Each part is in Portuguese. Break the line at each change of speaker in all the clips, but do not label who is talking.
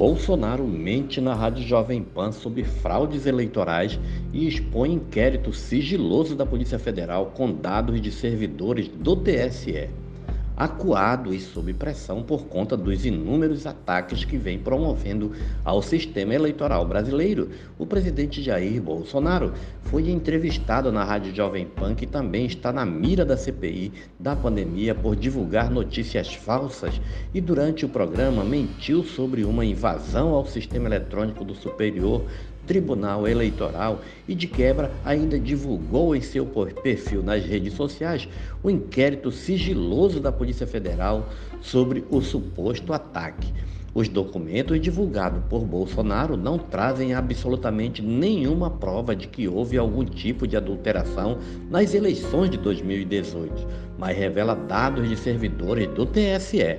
Bolsonaro mente na Rádio Jovem Pan sobre fraudes eleitorais e expõe inquérito sigiloso da Polícia Federal com dados de servidores do TSE acuado e sob pressão por conta dos inúmeros ataques que vem promovendo ao sistema eleitoral brasileiro. O presidente Jair Bolsonaro foi entrevistado na Rádio Jovem Pan, que também está na mira da CPI da pandemia por divulgar notícias falsas e durante o programa mentiu sobre uma invasão ao sistema eletrônico do Superior Tribunal Eleitoral e, de quebra, ainda divulgou em seu perfil nas redes sociais o inquérito sigiloso da Polícia Federal sobre o suposto ataque. Os documentos divulgados por Bolsonaro não trazem absolutamente nenhuma prova de que houve algum tipo de adulteração nas eleições de 2018, mas revela dados de servidores do TSE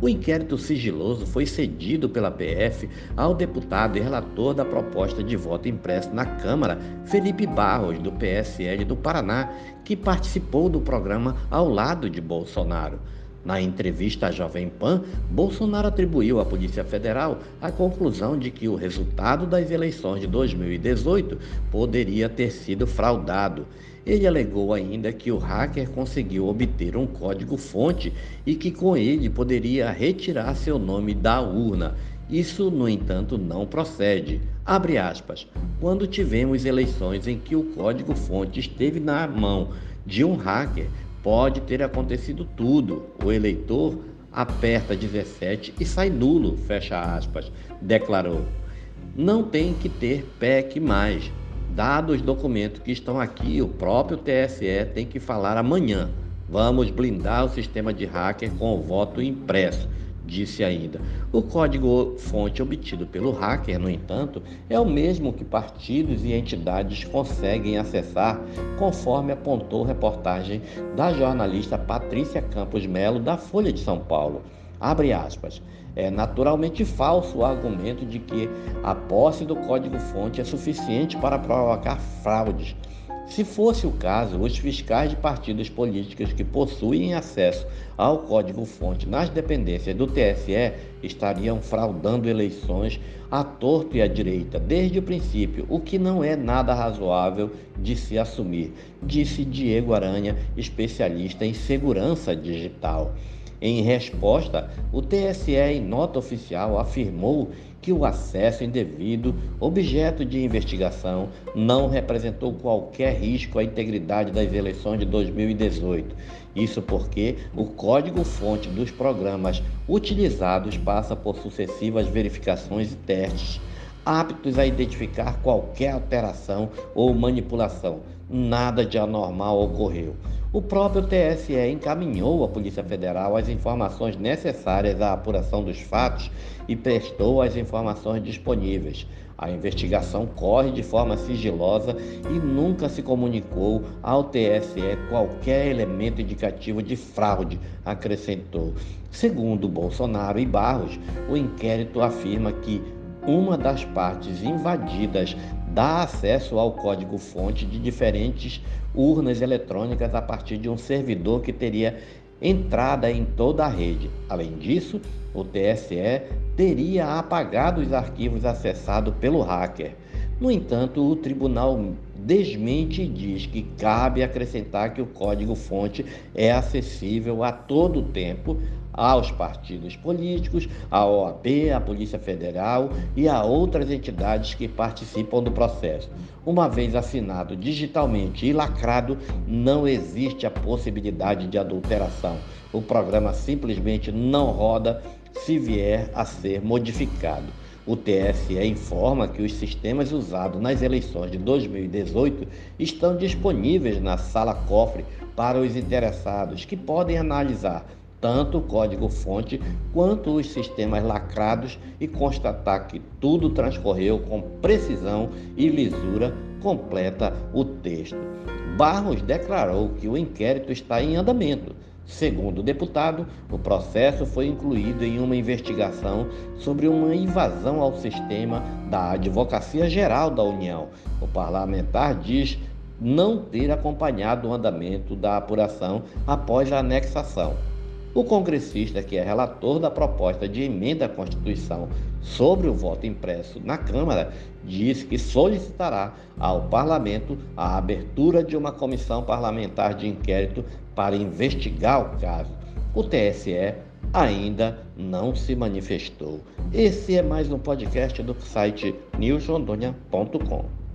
o inquérito sigiloso foi cedido pela PF ao deputado e relator da proposta de voto impresso na Câmara, Felipe Barros, do PSL do Paraná, que participou do programa ao lado de Bolsonaro. Na entrevista à Jovem Pan, Bolsonaro atribuiu à Polícia Federal a conclusão de que o resultado das eleições de 2018 poderia ter sido fraudado. Ele alegou ainda que o hacker conseguiu obter um código-fonte e que com ele poderia retirar seu nome da urna. Isso, no entanto, não procede. Abre aspas. Quando tivemos eleições em que o código-fonte esteve na mão de um hacker, Pode ter acontecido tudo. O eleitor aperta 17 e sai nulo, fecha aspas, declarou. Não tem que ter PEC mais. Dados os documentos que estão aqui, o próprio TSE tem que falar amanhã. Vamos blindar o sistema de hacker com o voto impresso disse ainda. O código-fonte obtido pelo hacker, no entanto, é o mesmo que partidos e entidades conseguem acessar, conforme apontou reportagem da jornalista Patrícia Campos Melo, da Folha de São Paulo. Abre aspas. É naturalmente falso o argumento de que a posse do código-fonte é suficiente para provocar fraudes se fosse o caso, os fiscais de partidos políticos que possuem acesso ao código-fonte nas dependências do TSE estariam fraudando eleições à torto e à direita desde o princípio, o que não é nada razoável de se assumir, disse Diego Aranha, especialista em segurança digital. Em resposta, o TSE, em nota oficial, afirmou que o acesso indevido, objeto de investigação, não representou qualquer risco à integridade das eleições de 2018. Isso porque o código-fonte dos programas utilizados passa por sucessivas verificações e testes aptos a identificar qualquer alteração ou manipulação. Nada de anormal ocorreu o próprio TSE encaminhou à Polícia Federal as informações necessárias à apuração dos fatos e prestou as informações disponíveis. A investigação corre de forma sigilosa e nunca se comunicou ao TSE qualquer elemento indicativo de fraude, acrescentou. Segundo Bolsonaro e Barros, o inquérito afirma que uma das partes invadidas dá acesso ao código-fonte de diferentes urnas eletrônicas a partir de um servidor que teria entrada em toda a rede. Além disso, o TSE teria apagado os arquivos acessados pelo hacker. No entanto, o tribunal desmente e diz que cabe acrescentar que o código-fonte é acessível a todo tempo aos partidos políticos, à OAB, à Polícia Federal e a outras entidades que participam do processo. Uma vez assinado digitalmente e lacrado, não existe a possibilidade de adulteração. O programa simplesmente não roda se vier a ser modificado. O TSE informa que os sistemas usados nas eleições de 2018 estão disponíveis na sala cofre para os interessados, que podem analisar tanto o código-fonte quanto os sistemas lacrados e constatar que tudo transcorreu com precisão e lisura, completa o texto. Barros declarou que o inquérito está em andamento. Segundo o deputado, o processo foi incluído em uma investigação sobre uma invasão ao sistema da Advocacia Geral da União. O parlamentar diz não ter acompanhado o andamento da apuração após a anexação. O congressista, que é relator da proposta de emenda à Constituição sobre o voto impresso na Câmara, disse que solicitará ao Parlamento a abertura de uma comissão parlamentar de inquérito para investigar o caso. O TSE ainda não se manifestou. Esse é mais um podcast do site newsrondônia.com.